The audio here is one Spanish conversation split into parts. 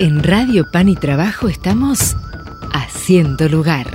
En Radio Pan y Trabajo estamos haciendo lugar.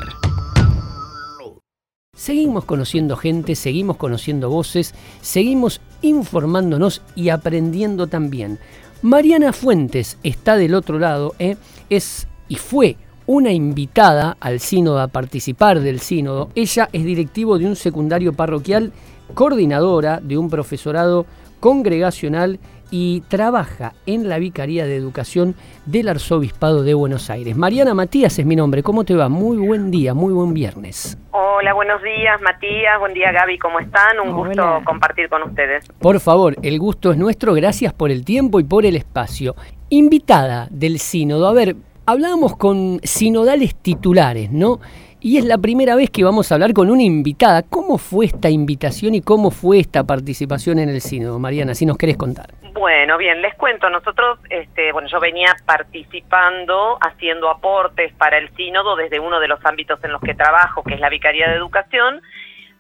Seguimos conociendo gente, seguimos conociendo voces, seguimos informándonos y aprendiendo también. Mariana Fuentes está del otro lado, ¿eh? es y fue una invitada al sínodo a participar del sínodo. Ella es directivo de un secundario parroquial, coordinadora de un profesorado congregacional y trabaja en la Vicaría de Educación del Arzobispado de Buenos Aires. Mariana Matías es mi nombre. ¿Cómo te va? Muy buen día, muy buen viernes. Hola, buenos días Matías, buen día Gaby, ¿cómo están? Un gusto compartir con ustedes. Por favor, el gusto es nuestro, gracias por el tiempo y por el espacio. Invitada del sínodo, a ver, hablábamos con sinodales titulares, ¿no? Y es la primera vez que vamos a hablar con una invitada. ¿Cómo fue esta invitación y cómo fue esta participación en el sínodo, Mariana, si nos querés contar? Bueno, bien, les cuento, nosotros, este, bueno, yo venía participando, haciendo aportes para el sínodo desde uno de los ámbitos en los que trabajo, que es la Vicaría de Educación,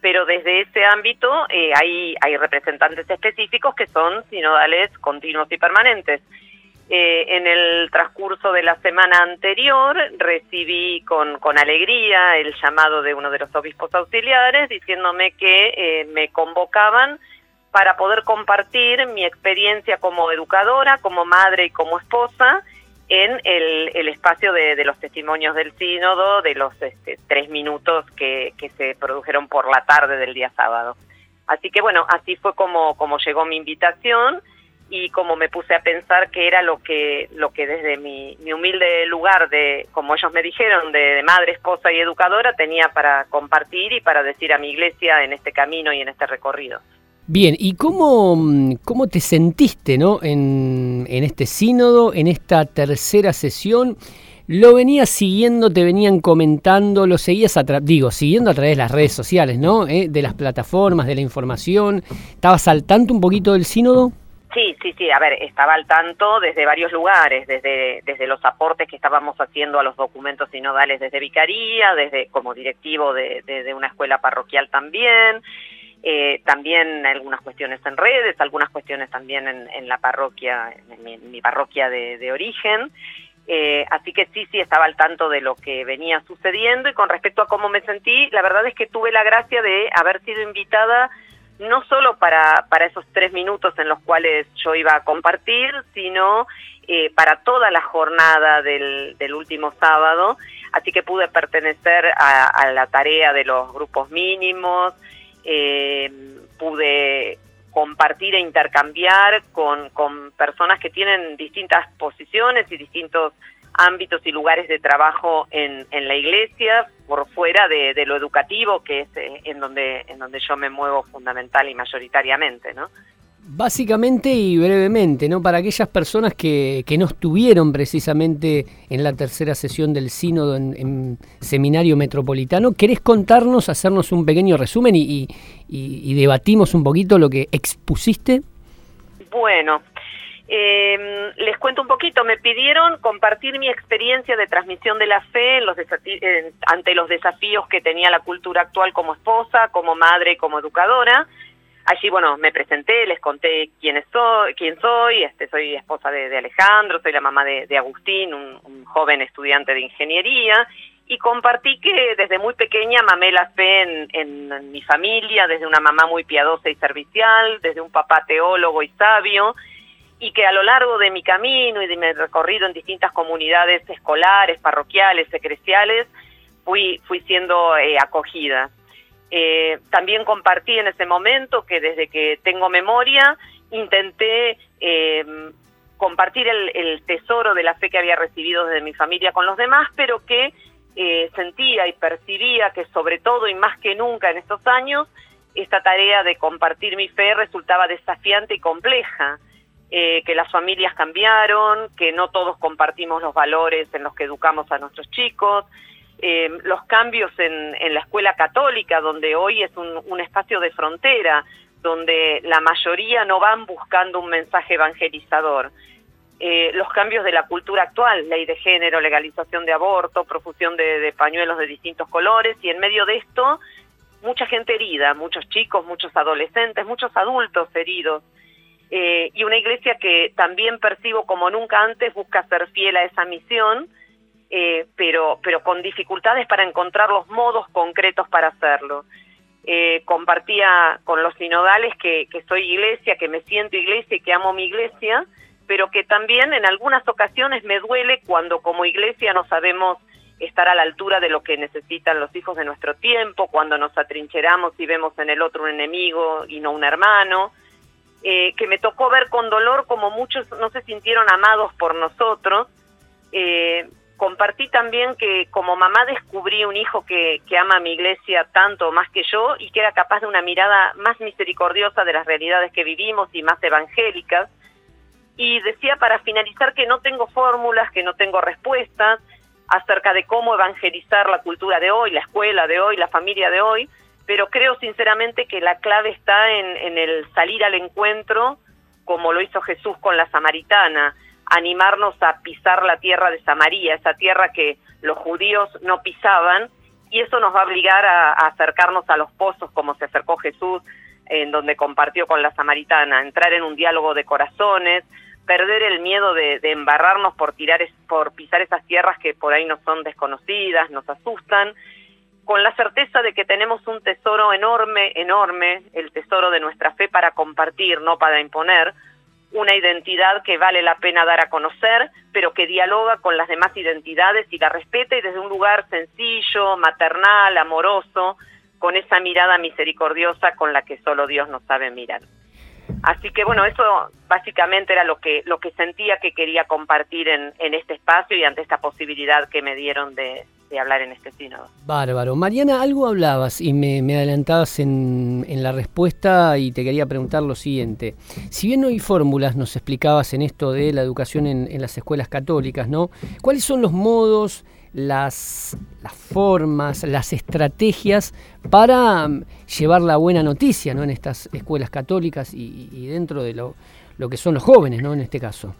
pero desde ese ámbito eh, hay, hay representantes específicos que son sinodales continuos y permanentes. Eh, en el transcurso de la semana anterior recibí con, con, alegría el llamado de uno de los obispos auxiliares diciéndome que eh, me convocaban para poder compartir mi experiencia como educadora, como madre y como esposa en el, espacio de, los testimonios del sínodo, de los este, tres minutos que, se produjeron por la tarde del día sábado. Así que bueno, así fue como llegó mi invitación y como me puse a pensar que era lo que lo que desde mi, mi humilde lugar de como ellos me dijeron de, madre esposa y educadora tenía para compartir y para decir a mi iglesia en este camino y en este recorrido Bien, ¿y cómo, cómo te sentiste ¿no? en, en este sínodo, en esta tercera sesión? Lo venías siguiendo, te venían comentando, lo seguías, a digo, siguiendo a través de las redes sociales, ¿no? ¿Eh? De las plataformas, de la información. ¿Estabas al tanto un poquito del sínodo? Sí, sí, a ver, estaba al tanto desde varios lugares, desde, desde los aportes que estábamos haciendo a los documentos sinodales desde Vicaría, desde como directivo de, de, una escuela parroquial también, eh, también algunas cuestiones en redes, algunas cuestiones también en, en la parroquia, en mi, en mi parroquia de, de origen, eh, así que sí, sí, estaba al tanto de lo que venía sucediendo y con respecto a cómo me sentí, la verdad es que tuve la gracia de haber sido invitada no solo para, para esos tres minutos en los cuales yo iba a compartir, sino eh, para toda la jornada del, del, último sábado, así que pude pertenecer a, a la tarea de los grupos mínimos, eh, pude compartir e intercambiar con, con personas que tienen distintas posiciones y distintos ámbitos y lugares de trabajo en, en la iglesia, por fuera de, de, lo educativo, que es eh, en donde, en donde yo me muevo fundamental y mayoritariamente, ¿no? Básicamente y brevemente, ¿no? Para aquellas personas que, que no estuvieron precisamente en la tercera sesión del sínodo en, en Seminario Metropolitano, ¿querés contarnos, hacernos un pequeño resumen y, y, y debatimos un poquito lo que expusiste? Bueno, eh, les cuento un poquito, me pidieron compartir mi experiencia de transmisión de la fe en los en, ante los desafíos que tenía la cultura actual como esposa, como madre, como educadora. Allí, bueno, me presenté, les conté quién soy, quién soy, este, soy esposa de, Alejandro, soy la mamá de, Agustín, un, joven estudiante de ingeniería, y compartí que desde muy pequeña mamé la fe en mi familia, desde una mamá muy piadosa y servicial, desde un papá teólogo y sabio, y que a lo largo de mi camino y de mi recorrido en distintas comunidades escolares, parroquiales, eclesiales, fui, fui siendo eh, acogida. Eh, también compartí en ese momento que desde que tengo memoria intenté eh, compartir el, el, tesoro de la fe que había recibido desde mi familia con los demás, pero que eh, sentía y percibía que sobre todo y más que nunca en estos años, esta tarea de compartir mi fe resultaba desafiante y compleja eh, que las familias cambiaron, que no todos compartimos los valores en los que educamos a nuestros chicos, eh, los cambios en, la escuela católica, donde hoy es un, espacio de frontera, donde la mayoría no van buscando un mensaje evangelizador. Eh, los cambios de la cultura actual, ley de género, legalización de aborto, profusión de pañuelos de distintos colores, y en medio de esto, mucha gente herida, muchos chicos, muchos adolescentes, muchos adultos heridos eh, y una iglesia que también percibo como nunca antes busca ser fiel a esa misión, eh, pero, pero con dificultades para encontrar los modos concretos para hacerlo. Eh, compartía con los sinodales que, que soy iglesia, que me siento iglesia y que amo mi iglesia, pero que también en algunas ocasiones me duele cuando como iglesia no sabemos estar a la altura de lo que necesitan los hijos de nuestro tiempo, cuando nos atrincheramos y vemos en el otro un enemigo y no un hermano, eh, que me tocó ver con dolor como muchos no se sintieron amados por nosotros. Eh, compartí también que como mamá descubrí un hijo que, que ama a mi iglesia tanto más que yo y que era capaz de una mirada más misericordiosa de las realidades que vivimos y más evangélicas. Y decía para finalizar que no tengo fórmulas, que no tengo respuestas acerca de cómo evangelizar la cultura de hoy, la escuela de hoy, la familia de hoy, pero creo sinceramente que la clave está en, el salir al encuentro, como lo hizo Jesús con la samaritana, animarnos a pisar la tierra de Samaria, esa tierra que los judíos no pisaban, y eso nos va a obligar a, acercarnos a los pozos como se acercó Jesús, en donde compartió con la samaritana, entrar en un diálogo de corazones, perder el miedo de, embarrarnos por tirar, por pisar esas tierras que por ahí nos son desconocidas, nos asustan, con la certeza de que tenemos un tesoro enorme, enorme, el tesoro de nuestra fe para compartir, no para imponer, una identidad que vale la pena dar a conocer, pero que dialoga con las demás identidades y la respeta y desde un lugar sencillo, maternal, amoroso, con esa mirada misericordiosa con la que solo Dios nos sabe mirar. Así que bueno, eso básicamente era lo que lo que sentía que quería compartir en, en este espacio y ante esta posibilidad que me dieron de, hablar en este sínodo. Bárbaro. Mariana, algo hablabas y me, adelantabas en, la respuesta y te quería preguntar lo siguiente. Si bien no hay fórmulas, nos explicabas en esto de la educación en, las escuelas católicas, ¿no? ¿Cuáles son los modos, las, las formas, las estrategias para mm, llevar la buena noticia ¿no? en estas escuelas católicas y, dentro de lo, lo que son los jóvenes, ¿no? En este caso.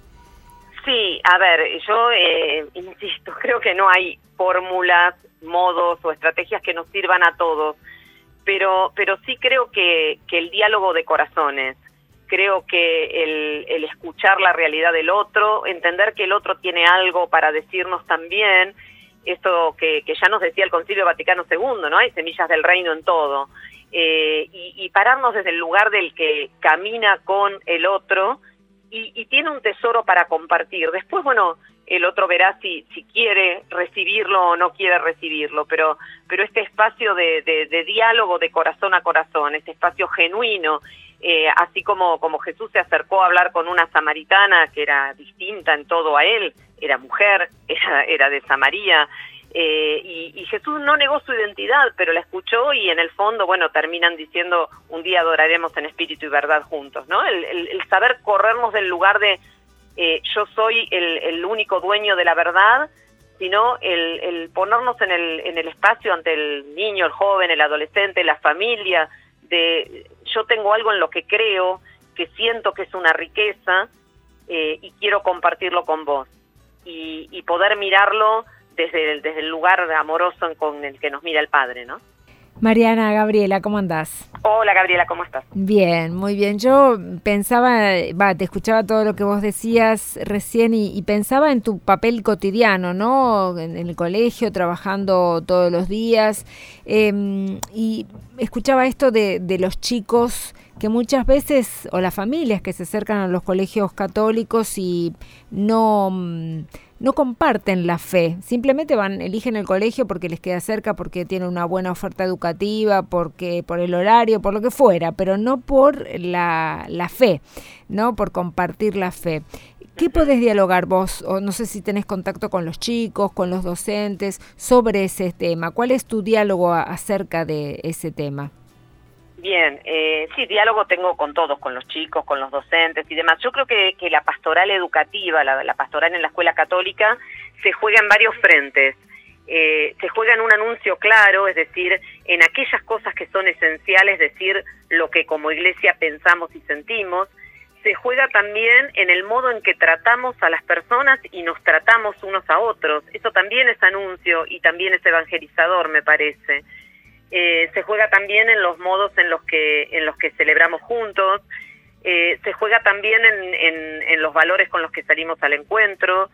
Sí, a ver, yo eh, insisto, creo que no hay fórmulas, modos o estrategias que nos sirvan a todos, pero, pero sí creo que, que el diálogo de corazones, creo que el, el escuchar la realidad del otro, entender que el otro tiene algo para decirnos también, esto que, que ya nos decía el Concilio Vaticano II, ¿no? Hay semillas del reino en todo. Eh, y, y pararnos desde el lugar del que camina con el otro, y, tiene un tesoro para compartir. Después, bueno, el otro verá si, si quiere recibirlo o no quiere recibirlo, pero, pero este espacio de, de, diálogo de corazón a corazón, este espacio genuino, eh, así como, como Jesús se acercó a hablar con una samaritana que era distinta en todo a él, era mujer, era, era de Samaria, eh, y, Jesús no negó su identidad, pero la escuchó y en el fondo, bueno, terminan diciendo, un día adoraremos en espíritu y verdad juntos, ¿no? El, saber corrernos del lugar de eh, yo soy el, único dueño de la verdad, sino el, ponernos en el, en el espacio ante el niño, el joven, el adolescente, la familia, de yo tengo algo en lo que creo, que siento que es una riqueza eh, y quiero compartirlo con vos. Y, y poder mirarlo desde el, desde el lugar amoroso con el que nos mira el Padre, ¿no? Mariana, Gabriela, ¿cómo andás? Hola Gabriela, ¿cómo estás? Bien, muy bien. Yo pensaba, va, te escuchaba todo lo que vos decías recién y, pensaba en tu papel cotidiano, ¿no? En, el colegio, trabajando todos los días. Em, y escuchaba esto de, de los chicos que muchas veces, o las familias que se acercan a los colegios católicos y no mm, no comparten la fe, simplemente van, eligen el colegio porque les queda cerca, porque tiene una buena oferta educativa, porque por el horario, por lo que fuera, pero no por la, la fe, no por compartir la fe. ¿Qué podés dialogar vos, o no sé si tenés contacto con los chicos, con los docentes, sobre ese tema? ¿Cuál es tu diálogo acerca de ese tema? Bien, eh, sí, diálogo tengo con todos, con los chicos, con los docentes y demás. Yo creo que, que la pastoral educativa, la, la, pastoral en la escuela católica, se juega en varios frentes. Eh, se juega en un anuncio claro, es decir, en aquellas cosas que son esenciales, decir lo que como iglesia pensamos y sentimos. Se juega también en el modo en que tratamos a las personas y nos tratamos unos a otros. Eso también es anuncio y también es evangelizador, me parece. Eh, se juega también en los modos en los que en los que celebramos juntos eh, se juega también en, los valores con los que salimos al encuentro,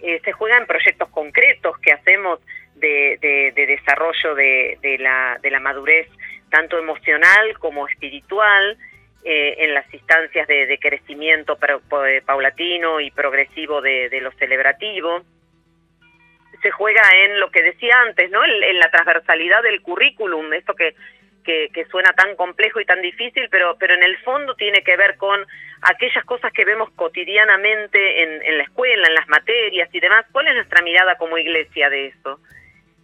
eh, se juega en proyectos concretos que hacemos de, desarrollo de, la, de la madurez tanto emocional como espiritual, eh, en las instancias de, crecimiento paulatino y progresivo de, lo celebrativo. Se juega en lo que decía antes, ¿no? En, la transversalidad del currículum, esto que, que, suena tan complejo y tan difícil, pero, pero en el fondo tiene que ver con aquellas cosas que vemos cotidianamente en, en la escuela, en las materias y demás. ¿Cuál es nuestra mirada como iglesia de eso?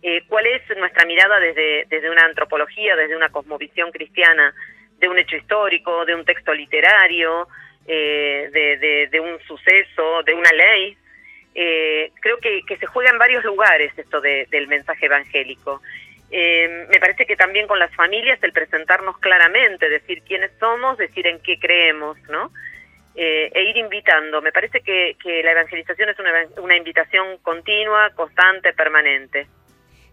Eh, ¿Cuál es nuestra mirada desde, desde una antropología, desde una cosmovisión cristiana, de un hecho histórico, de un texto literario, eh, de, un suceso, de una ley? Eh, creo que, se juega en varios lugares esto del mensaje evangélico. me parece que también con las familias el presentarnos claramente, decir quiénes somos, decir en qué creemos, ¿no? e ir invitando. Me parece que, la evangelización es una, una invitación continua, constante, permanente.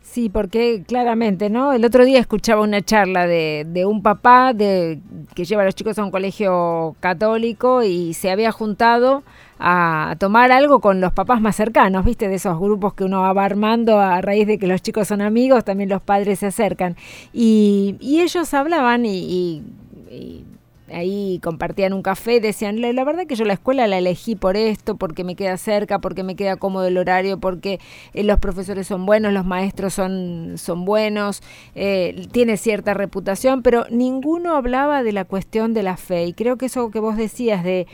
Sí, porque claramente, ¿no? El otro día escuchaba una charla de, de, un papá de, que lleva a los chicos a un colegio católico y se había juntado a tomar algo con los papás más cercanos, ¿viste? De esos grupos que uno va armando a raíz de que los chicos son amigos, también los padres se acercan. Y, y ellos hablaban y ahí compartían un café, decían, la, verdad que yo la escuela la elegí por esto, porque me queda cerca, porque me queda cómodo el horario, porque eh, los profesores son buenos, los maestros son, son buenos, eh, tiene cierta reputación, pero ninguno hablaba de la cuestión de la fe. Y creo que eso que vos decías de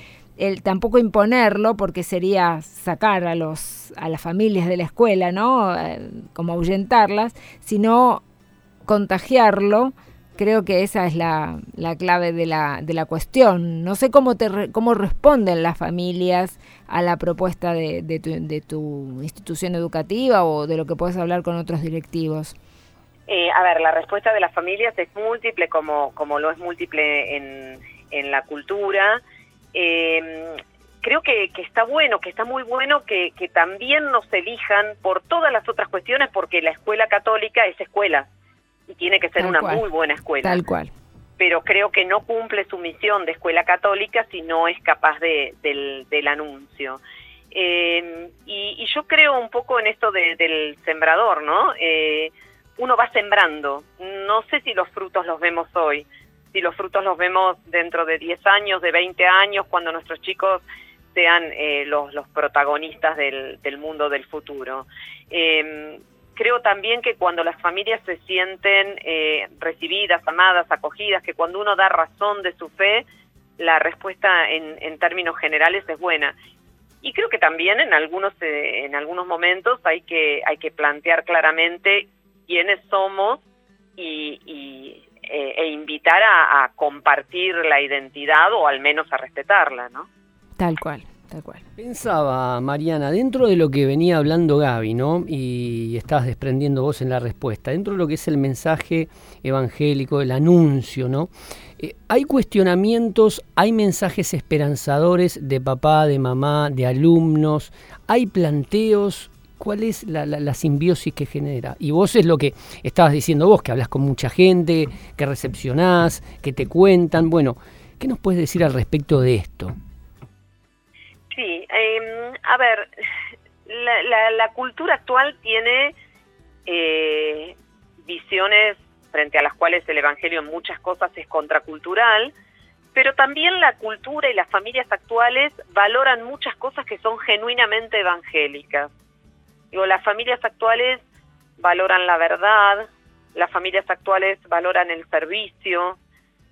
el tampoco imponerlo, porque sería sacar a los a las familias de la escuela, ¿no? Eh, como ahuyentarlas, sino contagiarlo creo que esa es la, la clave de la, de la cuestión. No sé cómo, te cómo responden las familias a la propuesta de, de, tu, de tu institución educativa o de lo que puedes hablar con otros directivos. Eh, a ver, la respuesta de las familias es múltiple, como, como lo es múltiple en, en la cultura. Eh, creo que, que, está bueno, que está muy bueno que, que también nos elijan por todas las otras cuestiones, porque la escuela católica es escuela y tiene que ser una muy buena escuela. Tal cual. Pero creo que no cumple su misión de escuela católica si no es capaz de, del, anuncio. Eh, y, yo creo un poco en esto del sembrador, ¿no? Eh, uno va sembrando. No sé si los frutos los vemos hoy, si los frutos los vemos dentro de 10 años, de 20 años, cuando nuestros chicos sean eh, los, protagonistas del, mundo del futuro. Eh, creo también que cuando las familias se sienten eh, recibidas, amadas, acogidas, que cuando uno da razón de su fe, la respuesta en, términos generales es buena. Y creo que también en algunos eh, en algunos momentos hay que hay que plantear claramente quiénes somos y, eh, e invitar a, a compartir la identidad o al menos a respetarla, ¿no? Tal cual. cual. Pensaba, Mariana, dentro de lo que venía hablando Gaby, ¿no? Y estabas desprendiendo vos en la respuesta, dentro de lo que es el mensaje evangélico, el anuncio, ¿no? Eh, hay cuestionamientos, hay mensajes esperanzadores de papá, de mamá, de alumnos, hay planteos. ¿Cuál es la, la simbiosis que genera? Y vos es lo que estabas diciendo vos, que hablas con mucha gente, que recepcionás, que te cuentan. Bueno, ¿qué nos puedes decir al respecto de esto? Sí, em, a ver, la, cultura actual tiene eh, visiones frente a las cuales el Evangelio en muchas cosas es contracultural, pero también la cultura y las familias actuales valoran muchas cosas que son genuinamente evangélicas. Digo, las familias actuales valoran la verdad, las familias actuales valoran el servicio,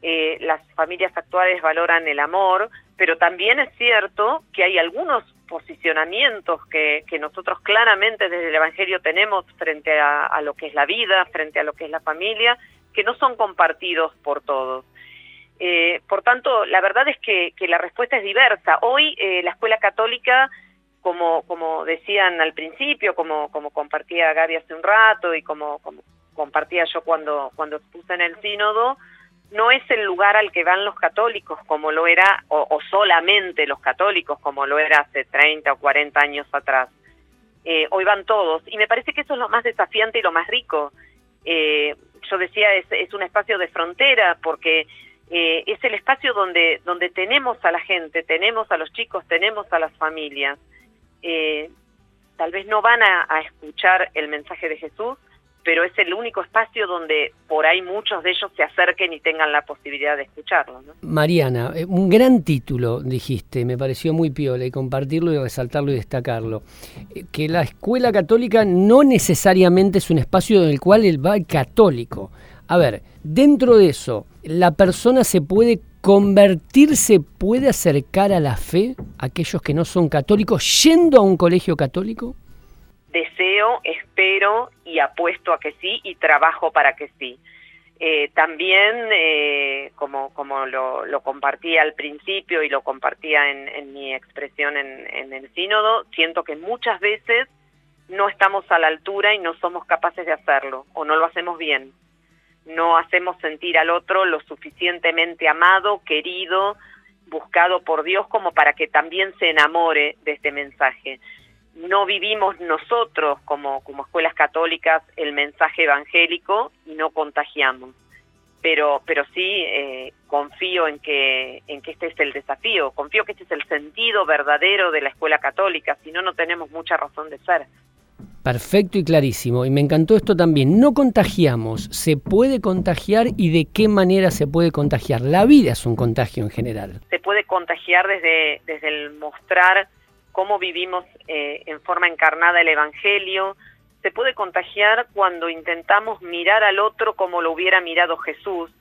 eh, las familias actuales valoran el amor, pero también es cierto que hay algunos posicionamientos que, que nosotros claramente desde el Evangelio tenemos frente a, lo que es la vida, frente a lo que es la familia, que no son compartidos por todos. Eh, por tanto, la verdad es que, que, la respuesta es diversa. Hoy eh, la escuela católica, como, como decían al principio, como, como compartía Gaby hace un rato y como, como compartía yo cuando, cuando expuse en el sínodo, no es el lugar al que van los católicos como lo era, o, solamente los católicos como lo era hace 30 o 40 años atrás. Eh, hoy van todos y me parece que eso es lo más desafiante y lo más rico. Eh, yo decía, es, es un espacio de frontera porque eh, es el espacio donde, donde tenemos a la gente, tenemos a los chicos, tenemos a las familias. Eh, tal vez no van a, escuchar el mensaje de Jesús, pero es el único espacio donde por ahí muchos de ellos se acerquen y tengan la posibilidad de escucharlo. Mariana, eh, un gran título dijiste, me pareció muy piola y compartirlo y resaltarlo y destacarlo. Que la escuela católica no necesariamente es un espacio en el cual el va católico. A ver, dentro de eso, ¿la persona se puede convertirse, puede acercar a la fe aquellos que no son católicos yendo a un colegio católico? Deseo, espero y apuesto a que sí y trabajo para que sí. Eh, también, eh, como, como lo, lo, compartía al principio y lo compartía en, mi expresión en, en, el sínodo, siento que muchas veces no estamos a la altura y no somos capaces de hacerlo o no lo hacemos bien no hacemos sentir al otro lo suficientemente amado, querido, buscado por Dios como para que también se enamore de este mensaje. No vivimos nosotros como, como escuelas católicas el mensaje evangélico y no contagiamos. Pero, pero sí eh, confío en que, en que este es el desafío, confío que este es el sentido verdadero de la escuela católica, si no, no tenemos mucha razón de ser. Perfecto y clarísimo. Y me encantó esto también. No contagiamos. ¿Se puede contagiar y de qué manera se puede contagiar? La vida es un contagio en general. Se puede contagiar desde, desde el mostrar cómo vivimos eh, en forma encarnada el Evangelio. Se puede contagiar cuando intentamos mirar al otro como lo hubiera mirado Jesús.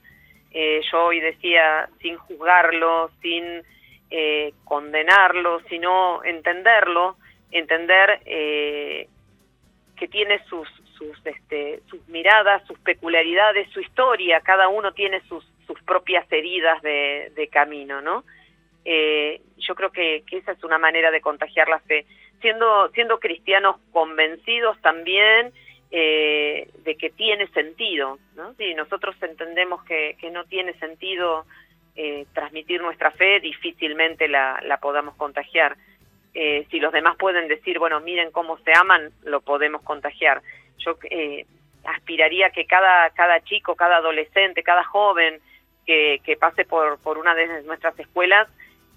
Eh, yo hoy decía, sin juzgarlo, sin eh, condenarlo, sino entenderlo, entender que tiene sus, sus, este, sus miradas, sus peculiaridades, su historia, cada uno tiene sus, sus propias heridas de, de camino, ¿no? Eh, yo creo que, esa es una manera de contagiar la fe, siendo, siendo cristianos convencidos también eh, de que tiene sentido, ¿no? Si nosotros entendemos que, no tiene sentido eh, transmitir nuestra fe, difícilmente la, la podamos contagiar. Eh, si los demás pueden decir, bueno, miren cómo se aman, lo podemos contagiar. Yo eh, aspiraría que cada, cada chico, cada adolescente, cada joven que, que pase por, por una de nuestras escuelas,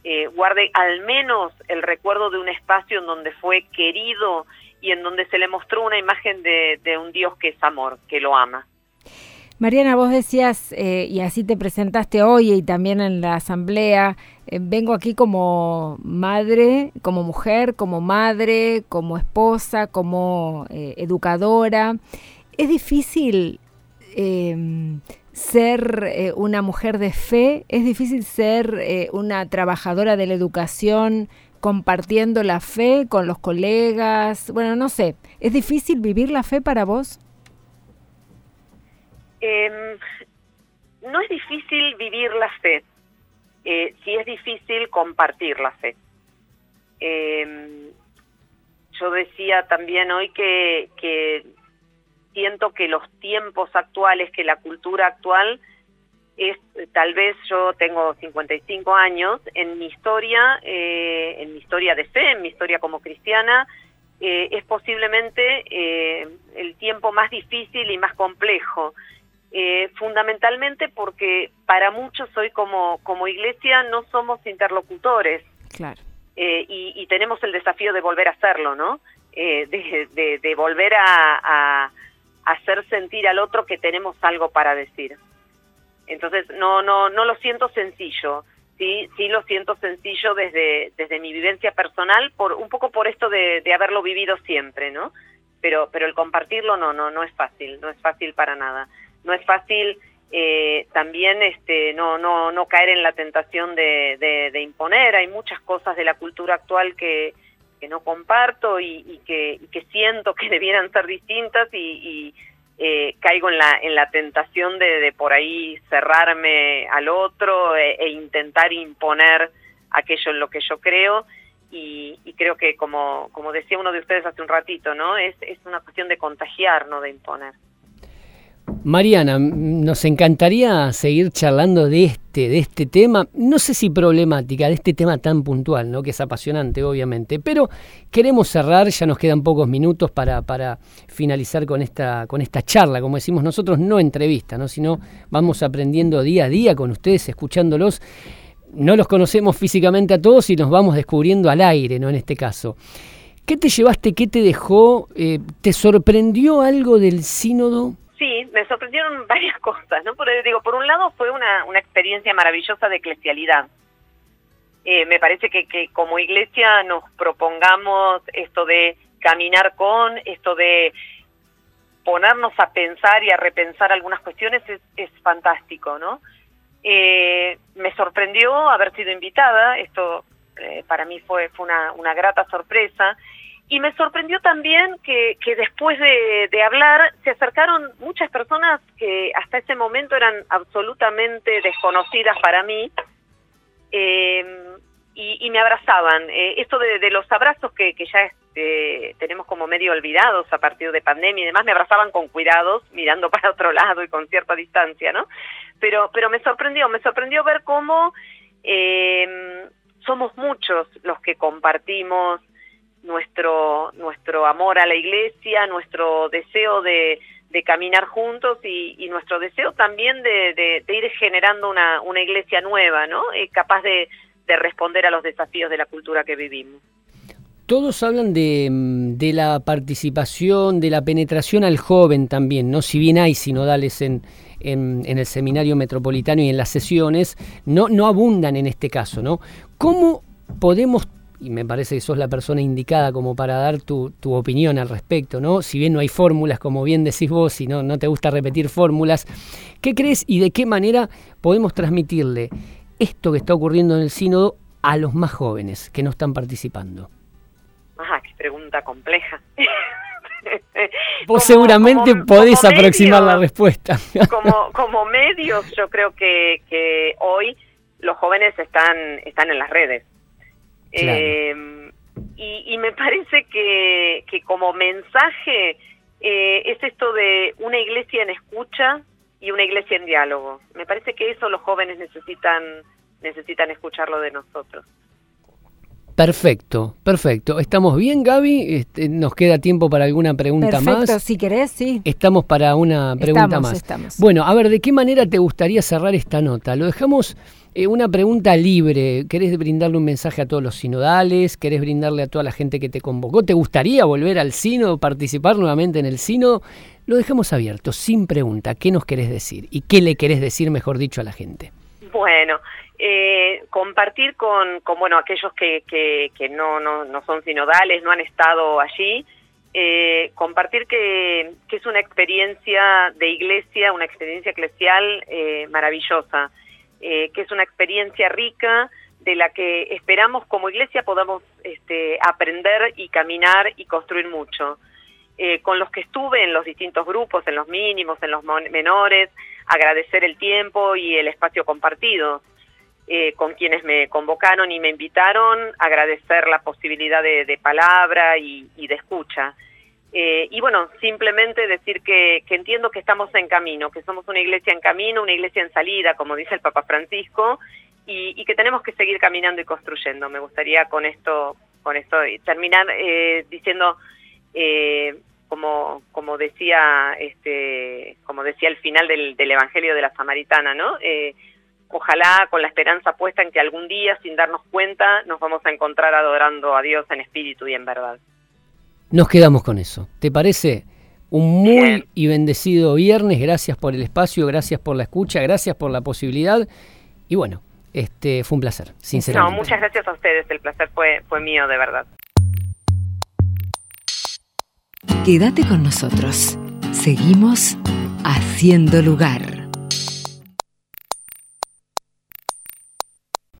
eh, guarde al menos el recuerdo de un espacio en donde fue querido y en donde se le mostró una imagen de, de un Dios que es amor, que lo ama. Mariana, vos decías, eh, y así te presentaste hoy y también en la asamblea, eh, vengo aquí como madre, como mujer, como madre, como esposa, como eh, educadora. ¿Es difícil em, ser una mujer de fe? ¿Es difícil ser una trabajadora de la educación compartiendo la fe con los colegas? Bueno, no sé, ¿es difícil vivir la fe para vos? Eh, no es difícil vivir la fe, eh, sí es difícil compartir la fe. Em, yo decía también hoy que, que siento que los tiempos actuales, que la cultura actual es, tal vez yo tengo 55 años, en mi historia, eh, en mi historia de fe, en mi historia como cristiana, eh, es posiblemente eh, el tiempo más difícil y más complejo. Eh, fundamentalmente porque para muchos hoy como, como iglesia no somos interlocutores. Claro. Eh, y, tenemos el desafío de volver a hacerlo, ¿no? Eh, de, de, volver a, a, hacer sentir al otro que tenemos algo para decir. Entonces, no, no, no lo siento sencillo. Sí, sí lo siento sencillo desde, desde mi vivencia personal, por un poco por esto de, de haberlo vivido siempre, ¿no? Pero, pero el compartirlo no, no, no es fácil, no es fácil para nada no es fácil eh, también este, no, no, no caer en la tentación de, de, imponer. Hay muchas cosas de la cultura actual que, no comparto y, que, que, siento que debieran ser distintas y, eh, caigo en la, en la tentación de, de por ahí cerrarme al otro e, e, intentar imponer aquello en lo que yo creo. Y, y, creo que como, como decía uno de ustedes hace un ratito, ¿no? Es, es una cuestión de contagiar, no de imponer. Mariana, nos encantaría seguir charlando de este, de este tema, no sé si problemática, de este tema tan puntual, ¿no? que es apasionante, obviamente, pero queremos cerrar, ya nos quedan pocos minutos para, para finalizar con esta, con esta charla, como decimos nosotros, no entrevista, ¿no? sino vamos aprendiendo día a día con ustedes, escuchándolos. No los conocemos físicamente a todos y nos vamos descubriendo al aire, ¿no? En este caso. ¿Qué te llevaste? ¿Qué te dejó? Eh, ¿Te sorprendió algo del sínodo? Sí, me sorprendieron varias cosas, ¿no? Por, digo, por un lado fue una, una experiencia maravillosa de eclesialidad. Eh, me parece que, que como iglesia nos propongamos esto de caminar con, esto de ponernos a pensar y a repensar algunas cuestiones es, es fantástico, ¿no? Eh, me sorprendió haber sido invitada, esto eh, para mí fue, fue una, una grata sorpresa, y me sorprendió también que, después de, de, hablar se acercaron muchas personas que hasta ese momento eran absolutamente desconocidas para mí eh, y, y, me abrazaban. Eh, esto de, de, los abrazos que, que ya este, tenemos como medio olvidados a partir de pandemia y demás, me abrazaban con cuidados, mirando para otro lado y con cierta distancia, ¿no? Pero, pero me sorprendió, me sorprendió ver cómo eh, somos muchos los que compartimos nuestro, nuestro amor a la iglesia, nuestro deseo de, caminar juntos y, nuestro deseo también de, ir generando una, una iglesia nueva, ¿no? Eh, capaz de, de responder a los desafíos de la cultura que vivimos. Todos hablan de, de, la participación, de la penetración al joven también, ¿no? Si bien hay sinodales en, en, en, el seminario metropolitano y en las sesiones, no, no abundan en este caso, ¿no? ¿Cómo podemos y me parece que sos la persona indicada como para dar tu, tu opinión al respecto, ¿no? Si bien no hay fórmulas, como bien decís vos, y no, no te gusta repetir fórmulas, ¿qué crees y de qué manera podemos transmitirle esto que está ocurriendo en el sínodo a los más jóvenes que no están participando? Ajá, qué pregunta compleja. Vos como, seguramente como, podés como aproximar medios, la respuesta. como, como medios, yo creo que, que hoy los jóvenes están, están en las redes Eh, y, y, me parece que, que como mensaje eh, es esto de una iglesia en escucha y una iglesia en diálogo. Me parece que eso los jóvenes necesitan necesitan escucharlo de nosotros. Perfecto, perfecto. ¿Estamos bien, Gaby? Este, ¿Nos queda tiempo para alguna pregunta perfecto, más? Perfecto, si querés, sí. Estamos para una pregunta estamos, más. Estamos. Bueno, a ver, ¿de qué manera te gustaría cerrar esta nota? Lo dejamos eh, una pregunta libre. ¿Querés brindarle un mensaje a todos los sinodales? ¿Querés brindarle a toda la gente que te convocó? ¿Te gustaría volver al sínodo, participar nuevamente en el sínodo? Lo dejamos abierto, sin pregunta. ¿Qué nos querés decir? ¿Y qué le querés decir, mejor dicho, a la gente? Bueno, eh, compartir con, con, bueno, aquellos que, no, no, son sinodales, no han estado allí, eh, compartir que, que, es una experiencia de iglesia, una experiencia eclesial eh, maravillosa, eh, que es una experiencia rica de la que esperamos como iglesia podamos este, aprender y caminar y construir mucho. Eh, con los que estuve en los distintos grupos, en los mínimos, en los menores, agradecer el tiempo y el espacio compartido eh, con quienes me convocaron y me invitaron, agradecer la posibilidad de, palabra y, de escucha. Eh, y bueno, simplemente decir que, que, entiendo que estamos en camino, que somos una iglesia en camino, una iglesia en salida, como dice el Papa Francisco, y, y que tenemos que seguir caminando y construyendo. Me gustaría con esto, con esto terminar eh, diciendo, eh, como, como decía, este, como decía el final del, del Evangelio de la Samaritana, ¿no? Eh, ojalá con la esperanza puesta en que algún día, sin darnos cuenta, nos vamos a encontrar adorando a Dios en espíritu y en verdad. Nos quedamos con eso. ¿Te parece? Un muy Bien. y bendecido viernes. Gracias por el espacio, gracias por la escucha, gracias por la posibilidad. Y bueno, este fue un placer, sinceramente. No, muchas gracias a ustedes. El placer fue, fue mío, de verdad. Quédate con nosotros. Seguimos haciendo lugar.